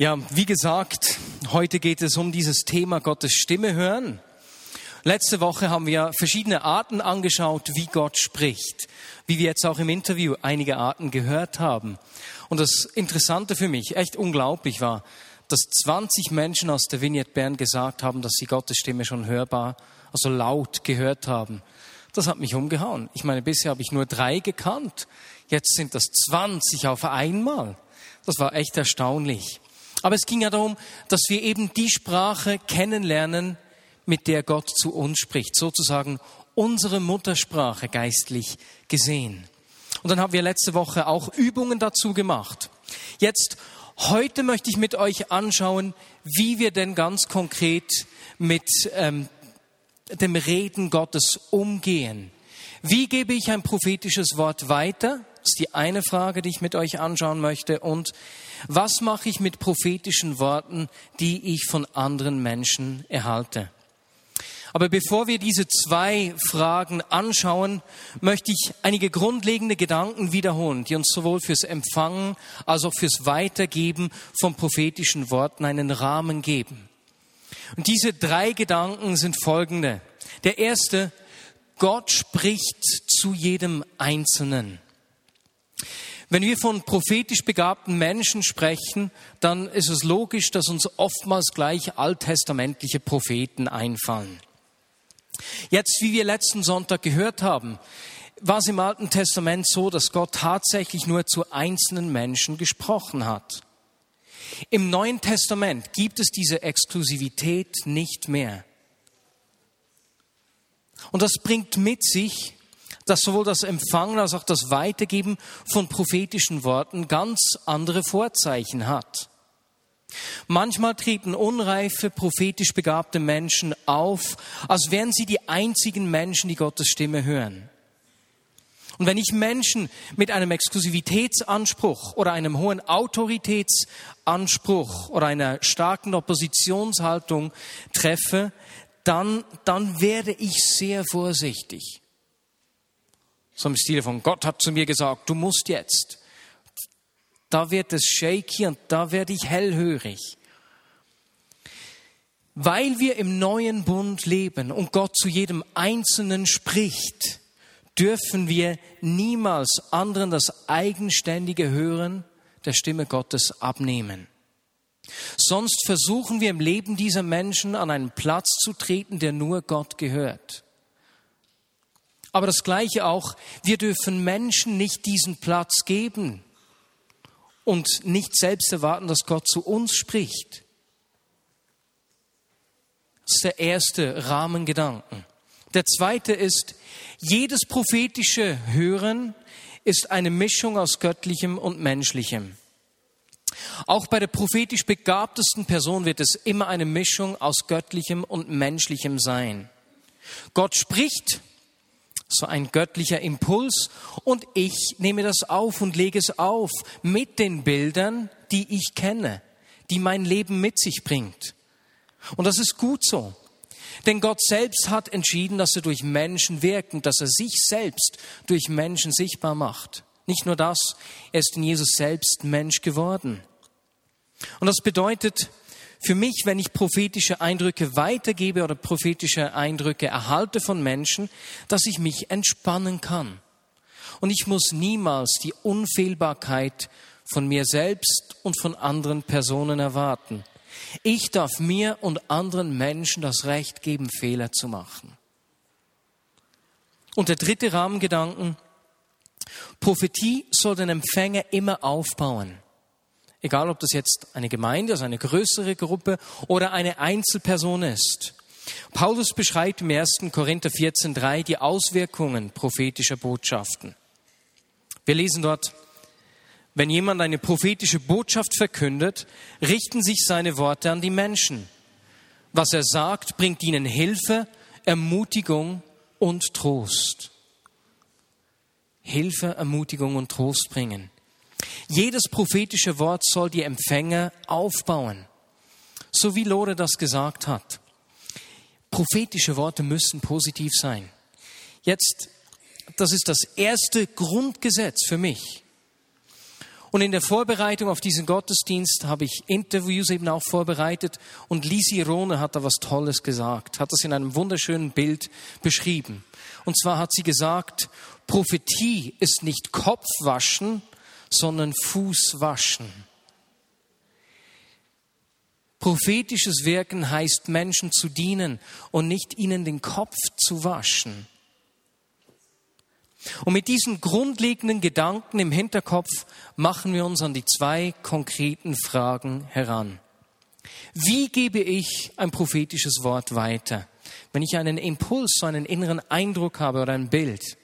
Ja, wie gesagt, heute geht es um dieses Thema Gottes Stimme hören. Letzte Woche haben wir verschiedene Arten angeschaut, wie Gott spricht, wie wir jetzt auch im Interview einige Arten gehört haben. Und das Interessante für mich, echt unglaublich war, dass 20 Menschen aus der Vignette Bern gesagt haben, dass sie Gottes Stimme schon hörbar, also laut gehört haben. Das hat mich umgehauen. Ich meine, bisher habe ich nur drei gekannt. Jetzt sind das 20 auf einmal. Das war echt erstaunlich. Aber es ging ja darum, dass wir eben die Sprache kennenlernen, mit der Gott zu uns spricht, sozusagen unsere Muttersprache geistlich gesehen. Und dann haben wir letzte Woche auch Übungen dazu gemacht. Jetzt, heute möchte ich mit euch anschauen, wie wir denn ganz konkret mit ähm, dem Reden Gottes umgehen. Wie gebe ich ein prophetisches Wort weiter? Das ist die eine Frage, die ich mit euch anschauen möchte. Und was mache ich mit prophetischen Worten, die ich von anderen Menschen erhalte? Aber bevor wir diese zwei Fragen anschauen, möchte ich einige grundlegende Gedanken wiederholen, die uns sowohl fürs Empfangen als auch fürs Weitergeben von prophetischen Worten einen Rahmen geben. Und diese drei Gedanken sind folgende. Der erste, Gott spricht zu jedem Einzelnen. Wenn wir von prophetisch begabten Menschen sprechen, dann ist es logisch, dass uns oftmals gleich alttestamentliche Propheten einfallen. Jetzt, wie wir letzten Sonntag gehört haben, war es im Alten Testament so, dass Gott tatsächlich nur zu einzelnen Menschen gesprochen hat. Im Neuen Testament gibt es diese Exklusivität nicht mehr. Und das bringt mit sich, dass sowohl das Empfangen als auch das Weitergeben von prophetischen Worten ganz andere Vorzeichen hat. Manchmal treten unreife, prophetisch begabte Menschen auf, als wären sie die einzigen Menschen, die Gottes Stimme hören. Und wenn ich Menschen mit einem Exklusivitätsanspruch oder einem hohen Autoritätsanspruch oder einer starken Oppositionshaltung treffe, dann, dann werde ich sehr vorsichtig. So im Stil von Gott hat zu mir gesagt, du musst jetzt. Da wird es shaky und da werde ich hellhörig. Weil wir im neuen Bund leben und Gott zu jedem Einzelnen spricht, dürfen wir niemals anderen das eigenständige Hören der Stimme Gottes abnehmen. Sonst versuchen wir im Leben dieser Menschen an einen Platz zu treten, der nur Gott gehört. Aber das Gleiche auch, wir dürfen Menschen nicht diesen Platz geben und nicht selbst erwarten, dass Gott zu uns spricht. Das ist der erste Rahmengedanken. Der zweite ist, jedes prophetische Hören ist eine Mischung aus göttlichem und menschlichem. Auch bei der prophetisch begabtesten Person wird es immer eine Mischung aus göttlichem und menschlichem sein. Gott spricht so ein göttlicher Impuls und ich nehme das auf und lege es auf mit den Bildern, die ich kenne, die mein Leben mit sich bringt. Und das ist gut so. Denn Gott selbst hat entschieden, dass er durch Menschen wirkt und dass er sich selbst durch Menschen sichtbar macht. Nicht nur das, er ist in Jesus selbst Mensch geworden. Und das bedeutet, für mich, wenn ich prophetische Eindrücke weitergebe oder prophetische Eindrücke erhalte von Menschen, dass ich mich entspannen kann. Und ich muss niemals die Unfehlbarkeit von mir selbst und von anderen Personen erwarten. Ich darf mir und anderen Menschen das Recht geben, Fehler zu machen. Und der dritte Rahmengedanken, Prophetie soll den Empfänger immer aufbauen. Egal, ob das jetzt eine Gemeinde, also eine größere Gruppe oder eine Einzelperson ist. Paulus beschreibt im 1. Korinther 14.3 die Auswirkungen prophetischer Botschaften. Wir lesen dort, wenn jemand eine prophetische Botschaft verkündet, richten sich seine Worte an die Menschen. Was er sagt, bringt ihnen Hilfe, Ermutigung und Trost. Hilfe, Ermutigung und Trost bringen. Jedes prophetische Wort soll die Empfänger aufbauen, so wie Lore das gesagt hat. Prophetische Worte müssen positiv sein. Jetzt, das ist das erste Grundgesetz für mich. Und in der Vorbereitung auf diesen Gottesdienst habe ich Interviews eben auch vorbereitet und Lisi Rone hat da was Tolles gesagt, hat das in einem wunderschönen Bild beschrieben. Und zwar hat sie gesagt, Prophetie ist nicht Kopfwaschen, sondern Fußwaschen. Prophetisches Wirken heißt Menschen zu dienen und nicht ihnen den Kopf zu waschen. Und mit diesen grundlegenden Gedanken im Hinterkopf machen wir uns an die zwei konkreten Fragen heran. Wie gebe ich ein prophetisches Wort weiter? Wenn ich einen Impuls, so einen inneren Eindruck habe oder ein Bild.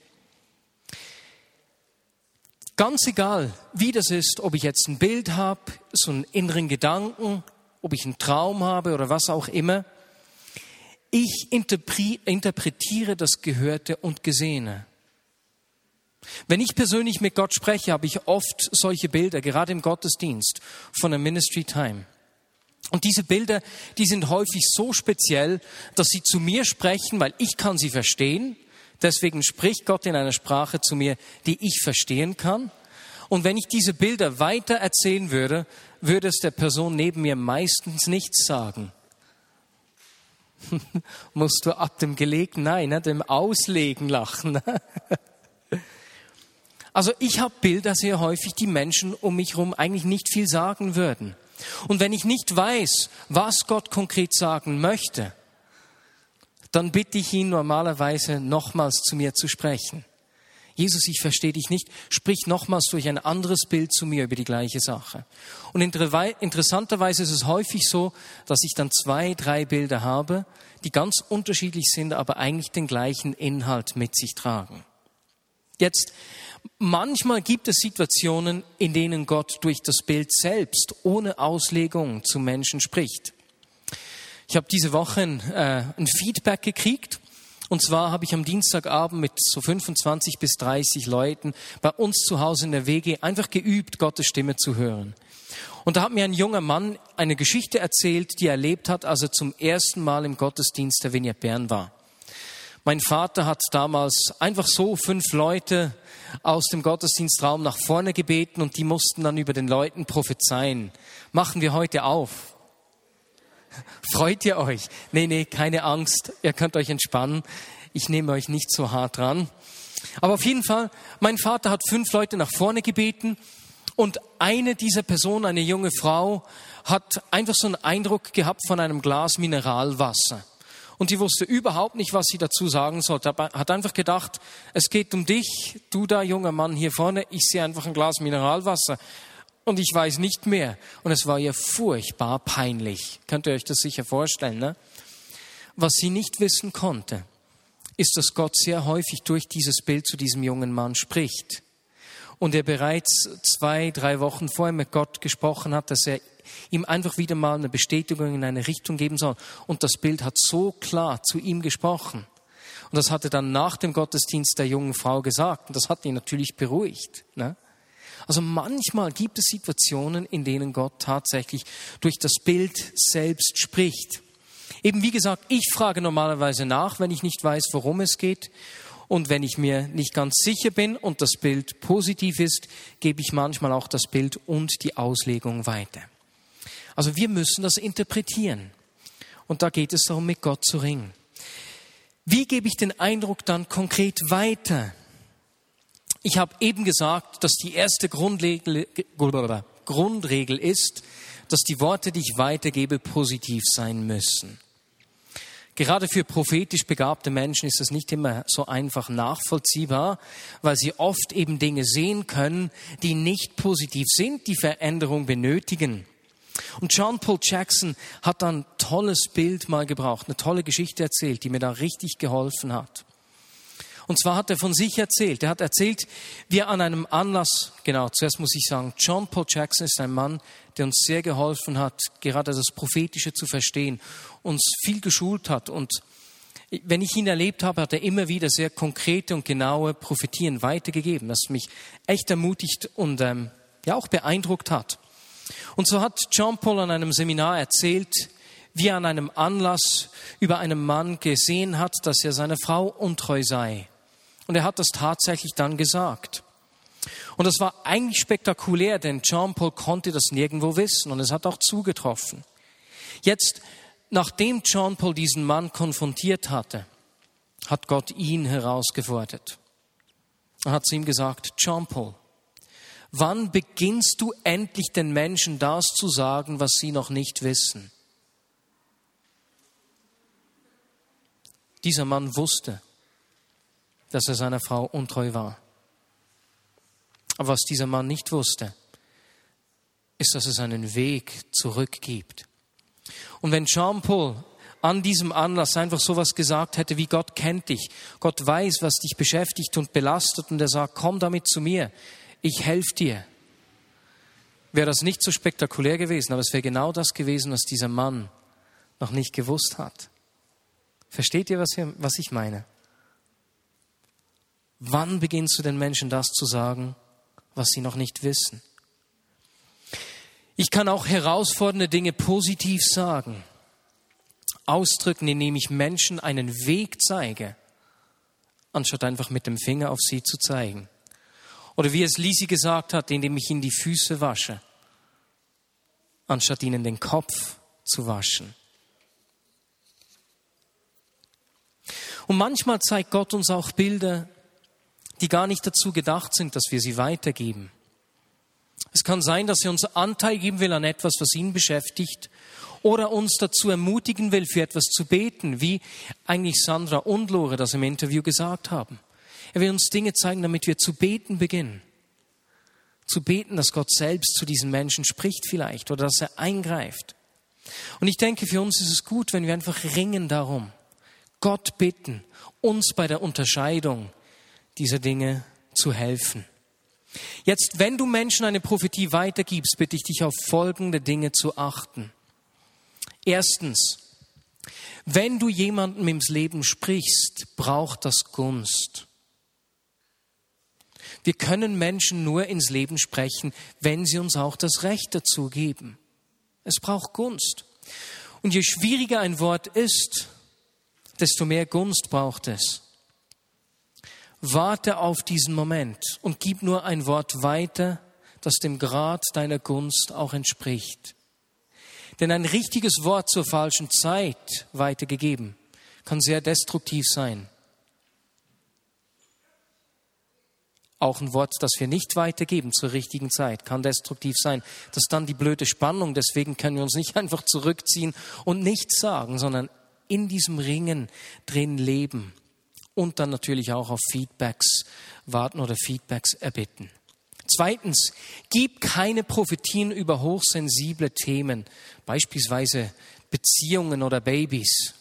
Ganz egal, wie das ist, ob ich jetzt ein Bild habe, so einen inneren Gedanken, ob ich einen Traum habe oder was auch immer. Ich interpretiere das Gehörte und Gesehene. Wenn ich persönlich mit Gott spreche, habe ich oft solche Bilder, gerade im Gottesdienst von der Ministry Time. Und diese Bilder, die sind häufig so speziell, dass sie zu mir sprechen, weil ich kann sie verstehen. Deswegen spricht Gott in einer Sprache zu mir, die ich verstehen kann. Und wenn ich diese Bilder weiter erzählen würde, würde es der Person neben mir meistens nichts sagen. Musst du ab dem Gelegen, nein, ne, dem Auslegen lachen. Ne? Also ich habe Bilder sehr häufig, die Menschen um mich herum eigentlich nicht viel sagen würden. Und wenn ich nicht weiß, was Gott konkret sagen möchte, dann bitte ich ihn normalerweise nochmals zu mir zu sprechen. Jesus, ich verstehe dich nicht, sprich nochmals durch ein anderes Bild zu mir über die gleiche Sache. Und interessanterweise ist es häufig so, dass ich dann zwei, drei Bilder habe, die ganz unterschiedlich sind, aber eigentlich den gleichen Inhalt mit sich tragen. Jetzt, manchmal gibt es Situationen, in denen Gott durch das Bild selbst ohne Auslegung zu Menschen spricht. Ich habe diese Woche ein, äh, ein Feedback gekriegt. Und zwar habe ich am Dienstagabend mit so 25 bis 30 Leuten bei uns zu Hause in der WG einfach geübt, Gottes Stimme zu hören. Und da hat mir ein junger Mann eine Geschichte erzählt, die er erlebt hat, als er zum ersten Mal im Gottesdienst der Vignette Bern war. Mein Vater hat damals einfach so fünf Leute aus dem Gottesdienstraum nach vorne gebeten und die mussten dann über den Leuten prophezeien. Machen wir heute auf. Freut ihr euch? Nee, nee, keine Angst. Ihr könnt euch entspannen. Ich nehme euch nicht so hart dran. Aber auf jeden Fall, mein Vater hat fünf Leute nach vorne gebeten und eine dieser Personen, eine junge Frau, hat einfach so einen Eindruck gehabt von einem Glas Mineralwasser und die wusste überhaupt nicht, was sie dazu sagen sollte. Hat einfach gedacht, es geht um dich, du da junger Mann hier vorne, ich sehe einfach ein Glas Mineralwasser und ich weiß nicht mehr. Und es war ihr furchtbar peinlich. Könnt ihr euch das sicher vorstellen, ne? Was sie nicht wissen konnte, ist, dass Gott sehr häufig durch dieses Bild zu diesem jungen Mann spricht. Und er bereits zwei, drei Wochen vorher mit Gott gesprochen hat, dass er ihm einfach wieder mal eine Bestätigung in eine Richtung geben soll. Und das Bild hat so klar zu ihm gesprochen. Und das hat er dann nach dem Gottesdienst der jungen Frau gesagt. Und das hat ihn natürlich beruhigt. Ne? Also manchmal gibt es Situationen, in denen Gott tatsächlich durch das Bild selbst spricht. Eben wie gesagt, ich frage normalerweise nach, wenn ich nicht weiß, worum es geht. Und wenn ich mir nicht ganz sicher bin und das Bild positiv ist, gebe ich manchmal auch das Bild und die Auslegung weiter. Also wir müssen das interpretieren. Und da geht es darum, mit Gott zu ringen. Wie gebe ich den Eindruck dann konkret weiter? Ich habe eben gesagt, dass die erste Grundregel, ist, dass die Worte, die ich weitergebe, positiv sein müssen. Gerade für prophetisch begabte Menschen ist das nicht immer so einfach nachvollziehbar, weil sie oft eben Dinge sehen können, die nicht positiv sind, die Veränderung benötigen. Und John Paul Jackson hat dann ein tolles Bild mal gebraucht, eine tolle Geschichte erzählt, die mir da richtig geholfen hat. Und zwar hat er von sich erzählt. Er hat erzählt, wie er an einem Anlass, genau, zuerst muss ich sagen, John Paul Jackson ist ein Mann, der uns sehr geholfen hat, gerade das Prophetische zu verstehen, uns viel geschult hat. Und wenn ich ihn erlebt habe, hat er immer wieder sehr konkrete und genaue Prophetien weitergegeben, das mich echt ermutigt und ähm, ja auch beeindruckt hat. Und so hat John Paul an einem Seminar erzählt, wie er an einem Anlass über einen Mann gesehen hat, dass er seiner Frau untreu sei. Und er hat das tatsächlich dann gesagt. Und das war eigentlich spektakulär, denn Jean Paul konnte das nirgendwo wissen und es hat auch zugetroffen. Jetzt, nachdem Jean Paul diesen Mann konfrontiert hatte, hat Gott ihn herausgefordert. Er hat zu ihm gesagt, Jean Paul, wann beginnst du endlich den Menschen das zu sagen, was sie noch nicht wissen? Dieser Mann wusste, dass er seiner Frau untreu war. Aber was dieser Mann nicht wusste, ist, dass es einen Weg zurück gibt. Und wenn Jean Paul an diesem Anlass einfach sowas gesagt hätte wie Gott kennt dich, Gott weiß, was dich beschäftigt und belastet und er sagt, komm damit zu mir, ich helfe dir, wäre das nicht so spektakulär gewesen, aber es wäre genau das gewesen, was dieser Mann noch nicht gewusst hat. Versteht ihr, was ich meine? Wann beginnst du den Menschen das zu sagen, was sie noch nicht wissen? Ich kann auch herausfordernde Dinge positiv sagen, ausdrücken, indem ich Menschen einen Weg zeige, anstatt einfach mit dem Finger auf sie zu zeigen. Oder wie es Lisi gesagt hat, indem ich ihnen die Füße wasche, anstatt ihnen den Kopf zu waschen. Und manchmal zeigt Gott uns auch Bilder, die gar nicht dazu gedacht sind, dass wir sie weitergeben. Es kann sein, dass er uns Anteil geben will an etwas, was ihn beschäftigt, oder uns dazu ermutigen will, für etwas zu beten, wie eigentlich Sandra und Lore das im Interview gesagt haben. Er will uns Dinge zeigen, damit wir zu beten beginnen. Zu beten, dass Gott selbst zu diesen Menschen spricht vielleicht oder dass er eingreift. Und ich denke, für uns ist es gut, wenn wir einfach ringen darum, Gott bitten, uns bei der Unterscheidung dieser Dinge zu helfen. Jetzt, wenn du Menschen eine Prophetie weitergibst, bitte ich dich auf folgende Dinge zu achten. Erstens, wenn du jemandem ins Leben sprichst, braucht das Gunst. Wir können Menschen nur ins Leben sprechen, wenn sie uns auch das Recht dazu geben. Es braucht Gunst. Und je schwieriger ein Wort ist, desto mehr Gunst braucht es. Warte auf diesen Moment und gib nur ein Wort weiter, das dem Grad deiner Gunst auch entspricht. Denn ein richtiges Wort zur falschen Zeit weitergegeben kann sehr destruktiv sein. Auch ein Wort, das wir nicht weitergeben zur richtigen Zeit, kann destruktiv sein. Das ist dann die blöde Spannung. Deswegen können wir uns nicht einfach zurückziehen und nichts sagen, sondern in diesem Ringen drin leben und dann natürlich auch auf Feedbacks warten oder Feedbacks erbitten. Zweitens, gib keine Prophetien über hochsensible Themen, beispielsweise Beziehungen oder Babys.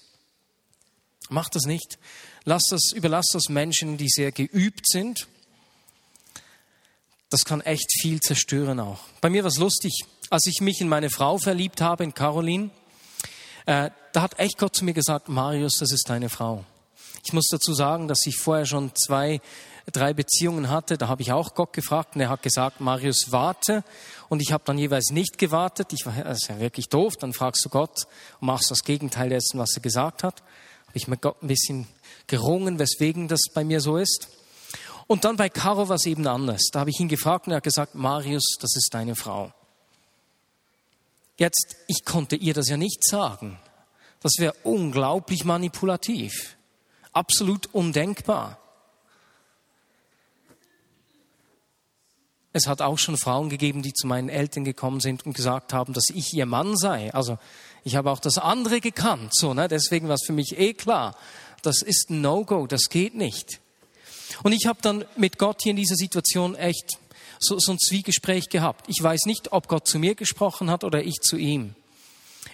Mach das nicht. Lass das, überlass das Menschen, die sehr geübt sind. Das kann echt viel zerstören auch. Bei mir war es lustig, als ich mich in meine Frau verliebt habe, in Caroline, äh, da hat echt Gott zu mir gesagt, Marius, das ist deine Frau. Ich muss dazu sagen, dass ich vorher schon zwei, drei Beziehungen hatte. Da habe ich auch Gott gefragt und er hat gesagt, Marius, warte. Und ich habe dann jeweils nicht gewartet. Ich war, das ist ja wirklich doof. Dann fragst du Gott und machst das Gegenteil dessen, was er gesagt hat. Habe ich mit Gott ein bisschen gerungen, weswegen das bei mir so ist. Und dann bei Caro war es eben anders. Da habe ich ihn gefragt und er hat gesagt, Marius, das ist deine Frau. Jetzt, ich konnte ihr das ja nicht sagen. Das wäre unglaublich manipulativ absolut undenkbar. Es hat auch schon Frauen gegeben, die zu meinen Eltern gekommen sind und gesagt haben, dass ich ihr Mann sei. Also ich habe auch das andere gekannt, so, ne? Deswegen war es für mich eh klar, das ist ein No-Go, das geht nicht. Und ich habe dann mit Gott hier in dieser Situation echt so, so ein Zwiegespräch gehabt. Ich weiß nicht, ob Gott zu mir gesprochen hat oder ich zu ihm.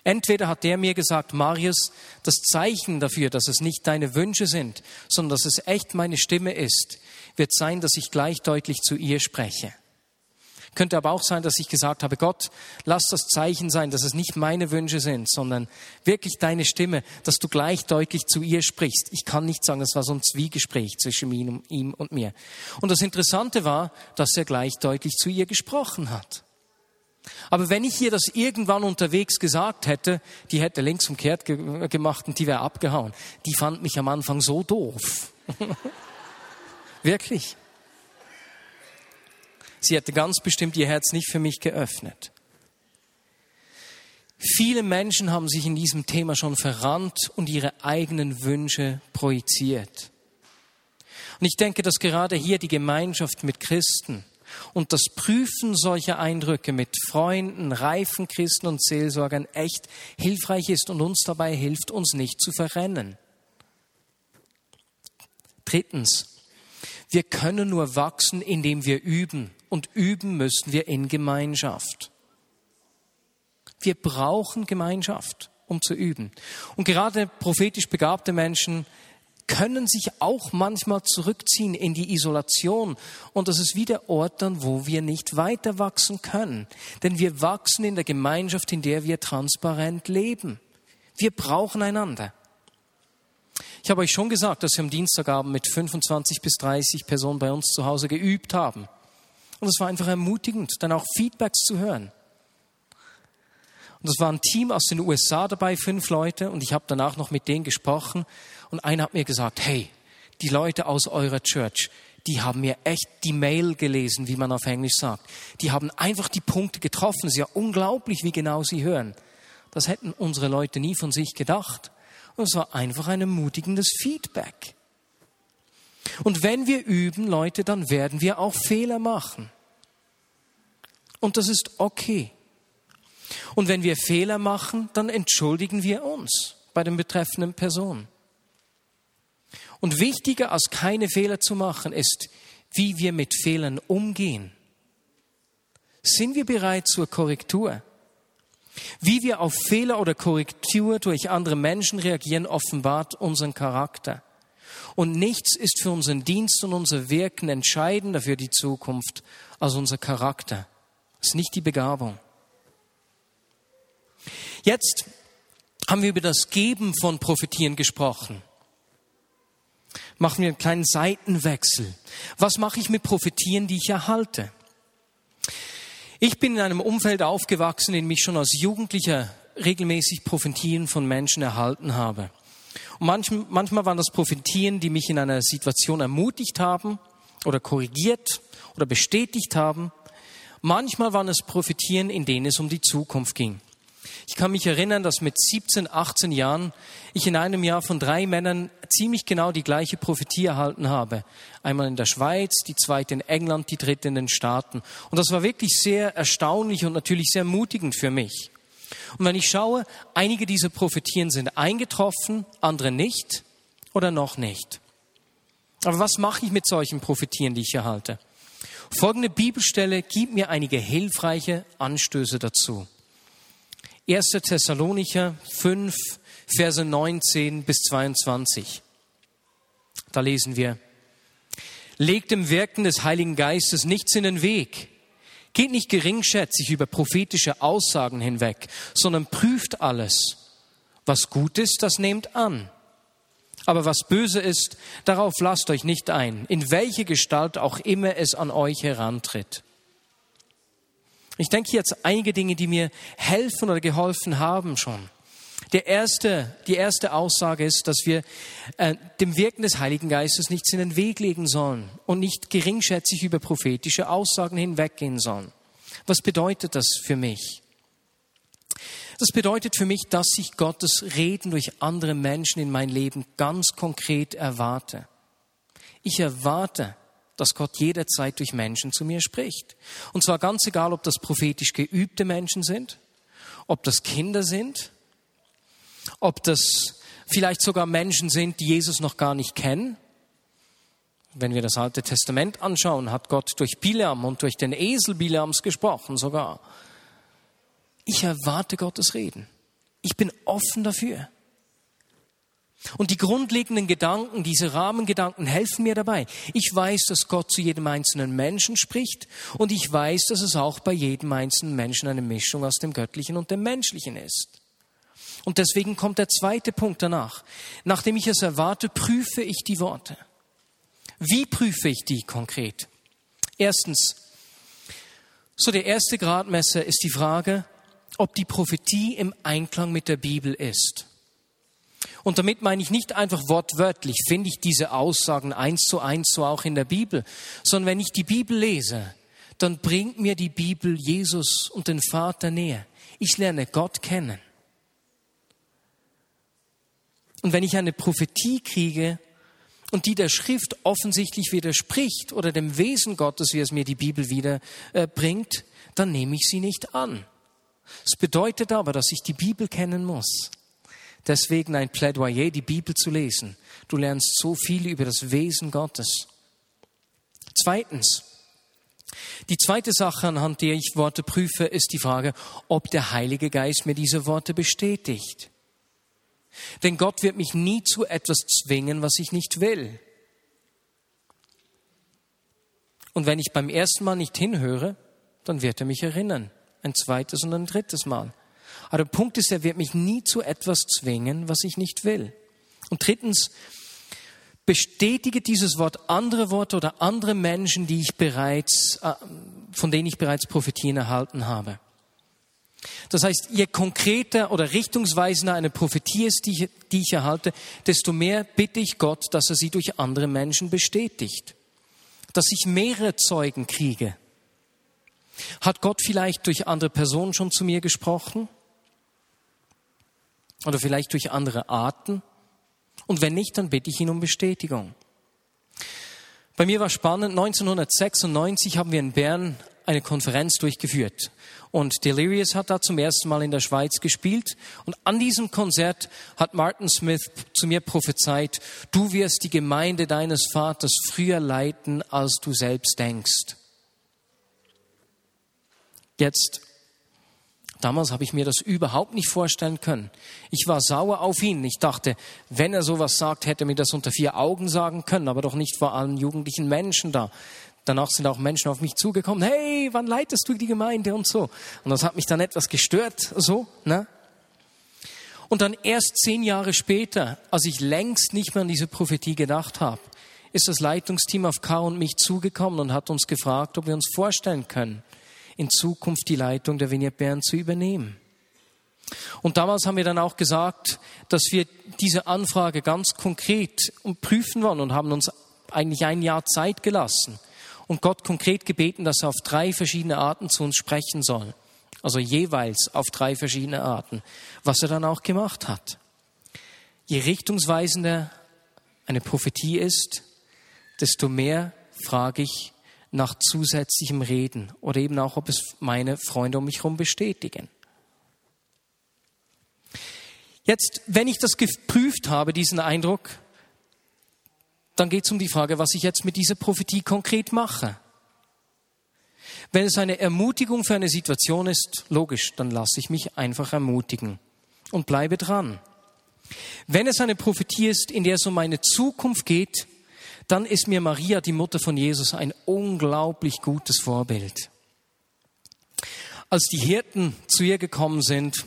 Entweder hat der mir gesagt, Marius, das Zeichen dafür, dass es nicht deine Wünsche sind, sondern dass es echt meine Stimme ist, wird sein, dass ich gleich deutlich zu ihr spreche. Könnte aber auch sein, dass ich gesagt habe, Gott, lass das Zeichen sein, dass es nicht meine Wünsche sind, sondern wirklich deine Stimme, dass du gleich deutlich zu ihr sprichst. Ich kann nicht sagen, das war so ein Zwiegespräch zwischen ihm und mir. Und das Interessante war, dass er gleich deutlich zu ihr gesprochen hat. Aber wenn ich ihr das irgendwann unterwegs gesagt hätte, die hätte links umkehrt ge gemacht und die wäre abgehauen. Die fand mich am Anfang so doof. Wirklich. Sie hätte ganz bestimmt ihr Herz nicht für mich geöffnet. Viele Menschen haben sich in diesem Thema schon verrannt und ihre eigenen Wünsche projiziert. Und ich denke, dass gerade hier die Gemeinschaft mit Christen und das Prüfen solcher Eindrücke mit Freunden, reifen Christen und Seelsorgern echt hilfreich ist und uns dabei hilft, uns nicht zu verrennen. Drittens, wir können nur wachsen, indem wir üben. Und üben müssen wir in Gemeinschaft. Wir brauchen Gemeinschaft, um zu üben. Und gerade prophetisch begabte Menschen können sich auch manchmal zurückziehen in die Isolation. Und das ist wie der Ort dann, wo wir nicht weiter wachsen können. Denn wir wachsen in der Gemeinschaft, in der wir transparent leben. Wir brauchen einander. Ich habe euch schon gesagt, dass wir am Dienstagabend mit 25 bis 30 Personen bei uns zu Hause geübt haben. Und es war einfach ermutigend, dann auch Feedbacks zu hören. Und es war ein Team aus den USA dabei, fünf Leute, und ich habe danach noch mit denen gesprochen. Und einer hat mir gesagt, hey, die Leute aus eurer Church, die haben mir echt die Mail gelesen, wie man auf Englisch sagt. Die haben einfach die Punkte getroffen. Es ist ja unglaublich, wie genau sie hören. Das hätten unsere Leute nie von sich gedacht. Und es war einfach ein ermutigendes Feedback. Und wenn wir üben, Leute, dann werden wir auch Fehler machen. Und das ist okay. Und wenn wir Fehler machen, dann entschuldigen wir uns bei den betreffenden Personen. Und wichtiger als keine Fehler zu machen, ist, wie wir mit Fehlern umgehen. Sind wir bereit zur Korrektur? Wie wir auf Fehler oder Korrektur durch andere Menschen reagieren, offenbart unseren Charakter. Und nichts ist für unseren Dienst und unser Wirken entscheidender für die Zukunft als unser Charakter. Das ist nicht die Begabung. Jetzt haben wir über das Geben von Profitieren gesprochen. Machen wir einen kleinen Seitenwechsel. Was mache ich mit Profitieren, die ich erhalte? Ich bin in einem Umfeld aufgewachsen, in dem ich schon als Jugendlicher regelmäßig Profitieren von Menschen erhalten habe. Und manchmal, waren das Profitieren, die mich in einer Situation ermutigt haben oder korrigiert oder bestätigt haben. Manchmal waren es Profitieren, in denen es um die Zukunft ging. Ich kann mich erinnern, dass mit 17, 18 Jahren ich in einem Jahr von drei Männern ziemlich genau die gleiche Prophetie erhalten habe. Einmal in der Schweiz, die zweite in England, die dritte in den Staaten. Und das war wirklich sehr erstaunlich und natürlich sehr ermutigend für mich. Und wenn ich schaue, einige dieser Prophetien sind eingetroffen, andere nicht oder noch nicht. Aber was mache ich mit solchen Prophetien, die ich erhalte? Folgende Bibelstelle gibt mir einige hilfreiche Anstöße dazu. 1. Thessalonicher 5, Verse 19 bis 22. Da lesen wir, legt dem Wirken des Heiligen Geistes nichts in den Weg. Geht nicht geringschätzig über prophetische Aussagen hinweg, sondern prüft alles. Was gut ist, das nehmt an. Aber was böse ist, darauf lasst euch nicht ein, in welche Gestalt auch immer es an euch herantritt. Ich denke jetzt einige Dinge, die mir helfen oder geholfen haben schon. Der erste, die erste Aussage ist, dass wir äh, dem Wirken des Heiligen Geistes nichts in den Weg legen sollen und nicht geringschätzig über prophetische Aussagen hinweggehen sollen. Was bedeutet das für mich? Das bedeutet für mich, dass ich Gottes Reden durch andere Menschen in mein Leben ganz konkret erwarte. Ich erwarte, dass Gott jederzeit durch Menschen zu mir spricht. Und zwar ganz egal, ob das prophetisch geübte Menschen sind, ob das Kinder sind, ob das vielleicht sogar Menschen sind, die Jesus noch gar nicht kennen. Wenn wir das Alte Testament anschauen, hat Gott durch Bileam und durch den Esel Bileams gesprochen sogar. Ich erwarte Gottes Reden. Ich bin offen dafür. Und die grundlegenden Gedanken, diese Rahmengedanken helfen mir dabei. Ich weiß, dass Gott zu jedem einzelnen Menschen spricht und ich weiß, dass es auch bei jedem einzelnen Menschen eine Mischung aus dem Göttlichen und dem Menschlichen ist. Und deswegen kommt der zweite Punkt danach. Nachdem ich es erwarte, prüfe ich die Worte. Wie prüfe ich die konkret? Erstens, so der erste Gradmesser ist die Frage, ob die Prophetie im Einklang mit der Bibel ist. Und damit meine ich nicht einfach wortwörtlich, finde ich diese Aussagen eins zu eins so auch in der Bibel, sondern wenn ich die Bibel lese, dann bringt mir die Bibel Jesus und den Vater näher. Ich lerne Gott kennen. Und wenn ich eine Prophetie kriege und die der Schrift offensichtlich widerspricht oder dem Wesen Gottes, wie es mir die Bibel wieder äh, bringt, dann nehme ich sie nicht an. Es bedeutet aber, dass ich die Bibel kennen muss. Deswegen ein Plädoyer, die Bibel zu lesen. Du lernst so viel über das Wesen Gottes. Zweitens, die zweite Sache, anhand der ich Worte prüfe, ist die Frage, ob der Heilige Geist mir diese Worte bestätigt. Denn Gott wird mich nie zu etwas zwingen, was ich nicht will. Und wenn ich beim ersten Mal nicht hinhöre, dann wird er mich erinnern. Ein zweites und ein drittes Mal. Aber der Punkt ist, er wird mich nie zu etwas zwingen, was ich nicht will. Und drittens, bestätige dieses Wort andere Worte oder andere Menschen, die ich bereits, äh, von denen ich bereits Prophetien erhalten habe. Das heißt, je konkreter oder richtungsweisender eine Prophetie ist, die ich, die ich erhalte, desto mehr bitte ich Gott, dass er sie durch andere Menschen bestätigt. Dass ich mehrere Zeugen kriege. Hat Gott vielleicht durch andere Personen schon zu mir gesprochen? Oder vielleicht durch andere Arten? Und wenn nicht, dann bitte ich ihn um Bestätigung. Bei mir war spannend, 1996 haben wir in Bern eine Konferenz durchgeführt. Und Delirious hat da zum ersten Mal in der Schweiz gespielt. Und an diesem Konzert hat Martin Smith zu mir prophezeit, du wirst die Gemeinde deines Vaters früher leiten, als du selbst denkst. Jetzt, damals habe ich mir das überhaupt nicht vorstellen können. Ich war sauer auf ihn. Ich dachte, wenn er sowas sagt, hätte er mir das unter vier Augen sagen können, aber doch nicht vor allen jugendlichen Menschen da. Danach sind auch Menschen auf mich zugekommen, hey, wann leitest du die Gemeinde und so. Und das hat mich dann etwas gestört, so, ne? Und dann erst zehn Jahre später, als ich längst nicht mehr an diese Prophetie gedacht habe, ist das Leitungsteam auf K und mich zugekommen und hat uns gefragt, ob wir uns vorstellen können, in Zukunft die Leitung der Vignette Bern zu übernehmen. Und damals haben wir dann auch gesagt, dass wir diese Anfrage ganz konkret prüfen wollen und haben uns eigentlich ein Jahr Zeit gelassen und Gott konkret gebeten, dass er auf drei verschiedene Arten zu uns sprechen soll. Also jeweils auf drei verschiedene Arten, was er dann auch gemacht hat. Je richtungsweisender eine Prophetie ist, desto mehr frage ich nach zusätzlichem Reden oder eben auch, ob es meine Freunde um mich herum bestätigen. Jetzt, wenn ich das geprüft habe, diesen Eindruck, dann geht es um die Frage, was ich jetzt mit dieser Prophetie konkret mache. Wenn es eine Ermutigung für eine Situation ist, logisch, dann lasse ich mich einfach ermutigen und bleibe dran. Wenn es eine Prophetie ist, in der es um meine Zukunft geht, dann ist mir Maria, die Mutter von Jesus, ein unglaublich gutes Vorbild. Als die Hirten zu ihr gekommen sind,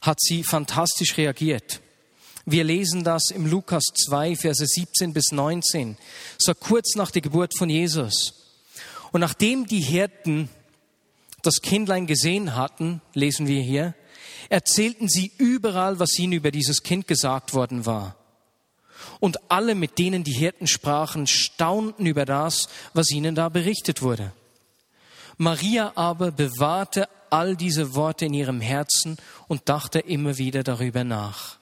hat sie fantastisch reagiert. Wir lesen das im Lukas 2, Verse 17 bis 19, so kurz nach der Geburt von Jesus. Und nachdem die Hirten das Kindlein gesehen hatten, lesen wir hier, erzählten sie überall, was ihnen über dieses Kind gesagt worden war. Und alle, mit denen die Hirten sprachen, staunten über das, was ihnen da berichtet wurde. Maria aber bewahrte all diese Worte in ihrem Herzen und dachte immer wieder darüber nach.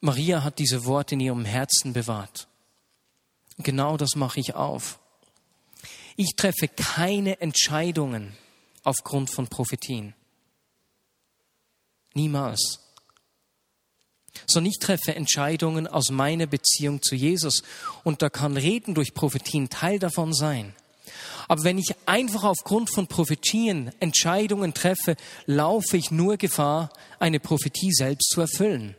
Maria hat diese Worte in ihrem Herzen bewahrt. Genau das mache ich auf. Ich treffe keine Entscheidungen aufgrund von Prophetien. Niemals. Sondern ich treffe Entscheidungen aus meiner Beziehung zu Jesus. Und da kann Reden durch Prophetien Teil davon sein. Aber wenn ich einfach aufgrund von Prophetien Entscheidungen treffe, laufe ich nur Gefahr, eine Prophetie selbst zu erfüllen.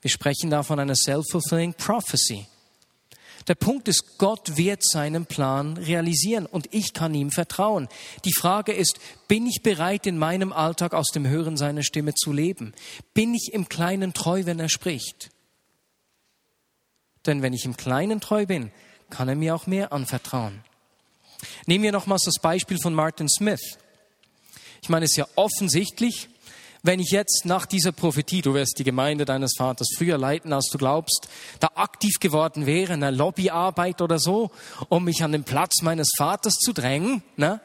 Wir sprechen da von einer self-fulfilling prophecy. Der Punkt ist, Gott wird seinen Plan realisieren und ich kann ihm vertrauen. Die Frage ist, bin ich bereit, in meinem Alltag aus dem Hören seiner Stimme zu leben? Bin ich im Kleinen treu, wenn er spricht? Denn wenn ich im Kleinen treu bin, kann er mir auch mehr anvertrauen. Nehmen wir nochmals das Beispiel von Martin Smith. Ich meine, es ist ja offensichtlich, wenn ich jetzt nach dieser Prophetie, du wirst die Gemeinde deines Vaters früher leiten, als du glaubst, da aktiv geworden wäre, eine Lobbyarbeit oder so, um mich an den Platz meines Vaters zu drängen, ne?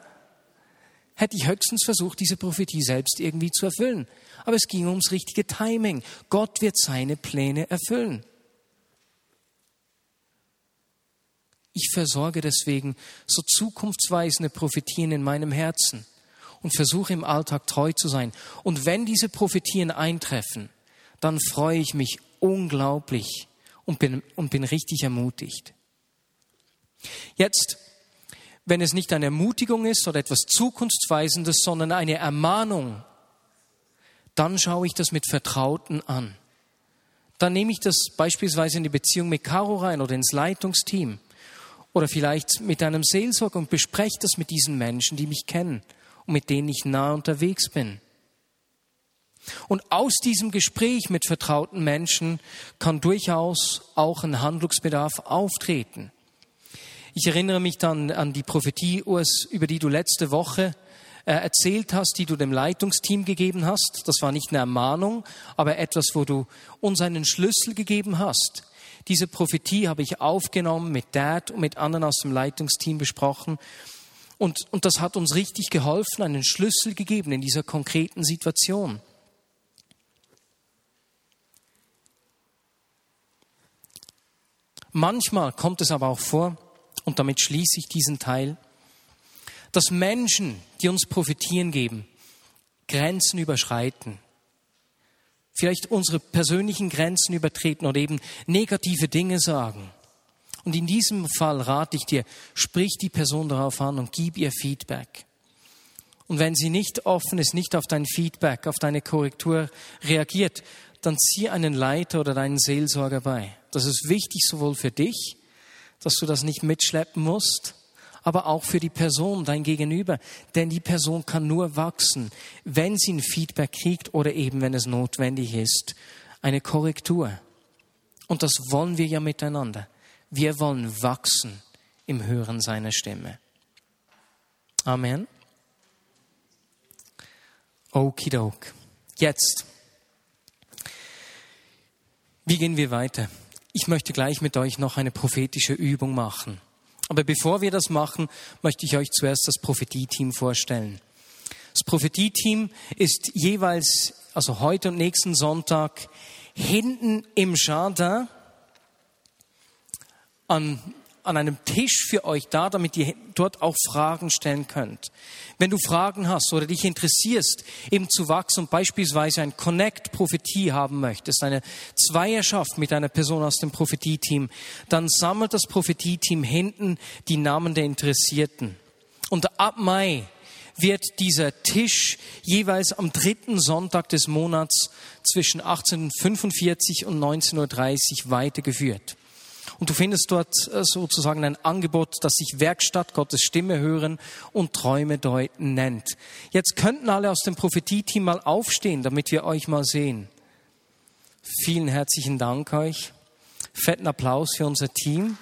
hätte ich höchstens versucht, diese Prophetie selbst irgendwie zu erfüllen. Aber es ging ums richtige Timing. Gott wird seine Pläne erfüllen. Ich versorge deswegen so zukunftsweisende Prophetien in meinem Herzen und versuche im Alltag treu zu sein. Und wenn diese Prophetien eintreffen, dann freue ich mich unglaublich und bin, und bin richtig ermutigt. Jetzt, wenn es nicht eine Ermutigung ist oder etwas Zukunftsweisendes, sondern eine Ermahnung, dann schaue ich das mit Vertrauten an. Dann nehme ich das beispielsweise in die Beziehung mit Caro rein oder ins Leitungsteam oder vielleicht mit einem Seelsorger und bespreche das mit diesen Menschen, die mich kennen und mit denen ich nah unterwegs bin. Und aus diesem Gespräch mit vertrauten Menschen kann durchaus auch ein Handlungsbedarf auftreten. Ich erinnere mich dann an die Prophetie, Urs, über die du letzte Woche äh, erzählt hast, die du dem Leitungsteam gegeben hast. Das war nicht eine Ermahnung, aber etwas, wo du uns einen Schlüssel gegeben hast. Diese Prophetie habe ich aufgenommen mit Dad und mit anderen aus dem Leitungsteam besprochen und, und das hat uns richtig geholfen, einen Schlüssel gegeben in dieser konkreten Situation. Manchmal kommt es aber auch vor, und damit schließe ich diesen Teil, dass Menschen, die uns Profitieren geben, Grenzen überschreiten. Vielleicht unsere persönlichen Grenzen übertreten oder eben negative Dinge sagen. Und in diesem Fall rate ich dir, sprich die Person darauf an und gib ihr Feedback. Und wenn sie nicht offen ist, nicht auf dein Feedback, auf deine Korrektur reagiert, dann zieh einen Leiter oder deinen Seelsorger bei. Das ist wichtig sowohl für dich, dass du das nicht mitschleppen musst, aber auch für die Person, dein Gegenüber. Denn die Person kann nur wachsen, wenn sie ein Feedback kriegt oder eben, wenn es notwendig ist, eine Korrektur. Und das wollen wir ja miteinander. Wir wollen wachsen im Hören seiner Stimme. Amen. Okidok. Jetzt. Wie gehen wir weiter? Ich möchte gleich mit euch noch eine prophetische Übung machen. Aber bevor wir das machen, möchte ich euch zuerst das Prophetie-Team vorstellen. Das Prophetie-Team ist jeweils, also heute und nächsten Sonntag, hinten im Jardin an, an einem Tisch für euch da, damit ihr dort auch Fragen stellen könnt. Wenn du Fragen hast oder dich interessierst, eben zu wachsen und beispielsweise ein Connect-Prophetie haben möchtest, eine Zweierschaft mit einer Person aus dem Prophetie-Team, dann sammelt das Prophetie-Team hinten die Namen der Interessierten. Und ab Mai wird dieser Tisch jeweils am dritten Sonntag des Monats zwischen 18.45 und 19.30 Uhr weitergeführt. Und du findest dort äh, sozusagen ein Angebot, das sich Werkstatt Gottes Stimme hören und Träume deuten nennt. Jetzt könnten alle aus dem Prophetie-Team mal aufstehen, damit wir euch mal sehen. Vielen herzlichen Dank euch. Fetten Applaus für unser Team.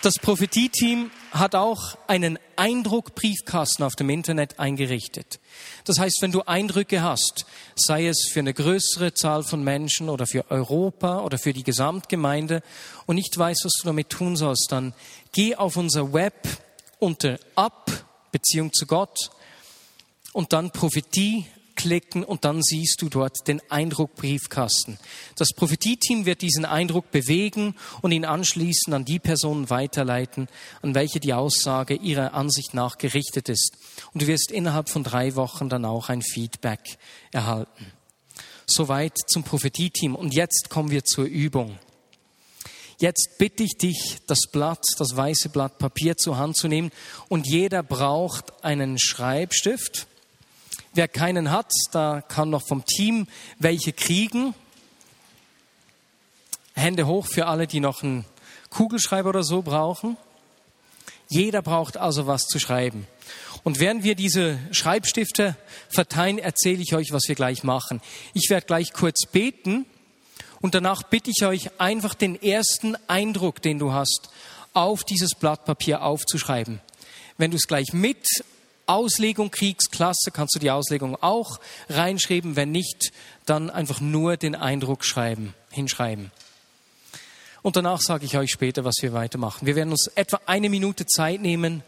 Das Prophetie-Team hat auch einen Eindruckbriefkasten auf dem Internet eingerichtet. Das heißt, wenn du Eindrücke hast, sei es für eine größere Zahl von Menschen oder für Europa oder für die Gesamtgemeinde und nicht weißt, was du damit tun sollst, dann geh auf unser Web unter Ab, Beziehung zu Gott und dann Prophetie klicken und dann siehst du dort den Eindruckbriefkasten. Das Prophetieteam wird diesen Eindruck bewegen und ihn anschließend an die Personen weiterleiten, an welche die Aussage ihrer Ansicht nach gerichtet ist. Und du wirst innerhalb von drei Wochen dann auch ein Feedback erhalten. Soweit zum Prophetieteam. Und jetzt kommen wir zur Übung. Jetzt bitte ich dich, das Blatt, das weiße Blatt Papier zur Hand zu nehmen und jeder braucht einen Schreibstift Wer keinen hat, da kann noch vom Team welche kriegen. Hände hoch für alle, die noch einen Kugelschreiber oder so brauchen. Jeder braucht also was zu schreiben. Und während wir diese Schreibstifte verteilen, erzähle ich euch, was wir gleich machen. Ich werde gleich kurz beten und danach bitte ich euch einfach den ersten Eindruck, den du hast, auf dieses Blatt Papier aufzuschreiben. Wenn du es gleich mit Auslegung kriegst, klasse, kannst du die Auslegung auch reinschreiben. Wenn nicht, dann einfach nur den Eindruck schreiben, hinschreiben. Und danach sage ich euch später, was wir weitermachen. Wir werden uns etwa eine Minute Zeit nehmen,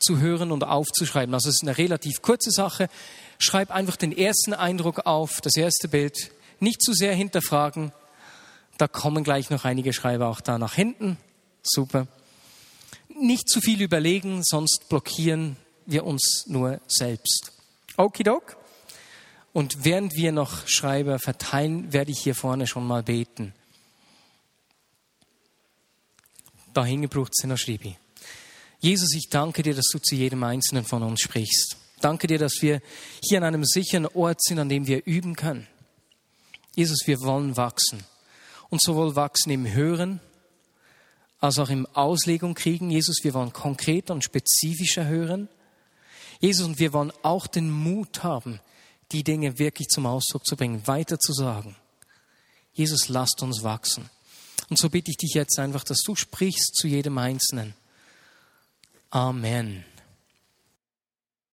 zu hören und aufzuschreiben. Also es ist eine relativ kurze Sache. Schreib einfach den ersten Eindruck auf, das erste Bild. Nicht zu sehr hinterfragen. Da kommen gleich noch einige Schreiber auch da nach hinten. Super. Nicht zu viel überlegen, sonst blockieren wir uns nur selbst. Okidok. Und während wir noch Schreiber verteilen, werde ich hier vorne schon mal beten. Da hingebraucht sind noch Schribi. Jesus, ich danke dir, dass du zu jedem Einzelnen von uns sprichst. Danke dir, dass wir hier an einem sicheren Ort sind, an dem wir üben können. Jesus, wir wollen wachsen. Und sowohl wachsen im Hören als auch im Auslegung kriegen. Jesus, wir wollen konkreter und spezifischer hören. Jesus, und wir wollen auch den Mut haben, die Dinge wirklich zum Ausdruck zu bringen, weiter zu sagen. Jesus, lasst uns wachsen. Und so bitte ich dich jetzt einfach, dass du sprichst zu jedem Einzelnen. Amen.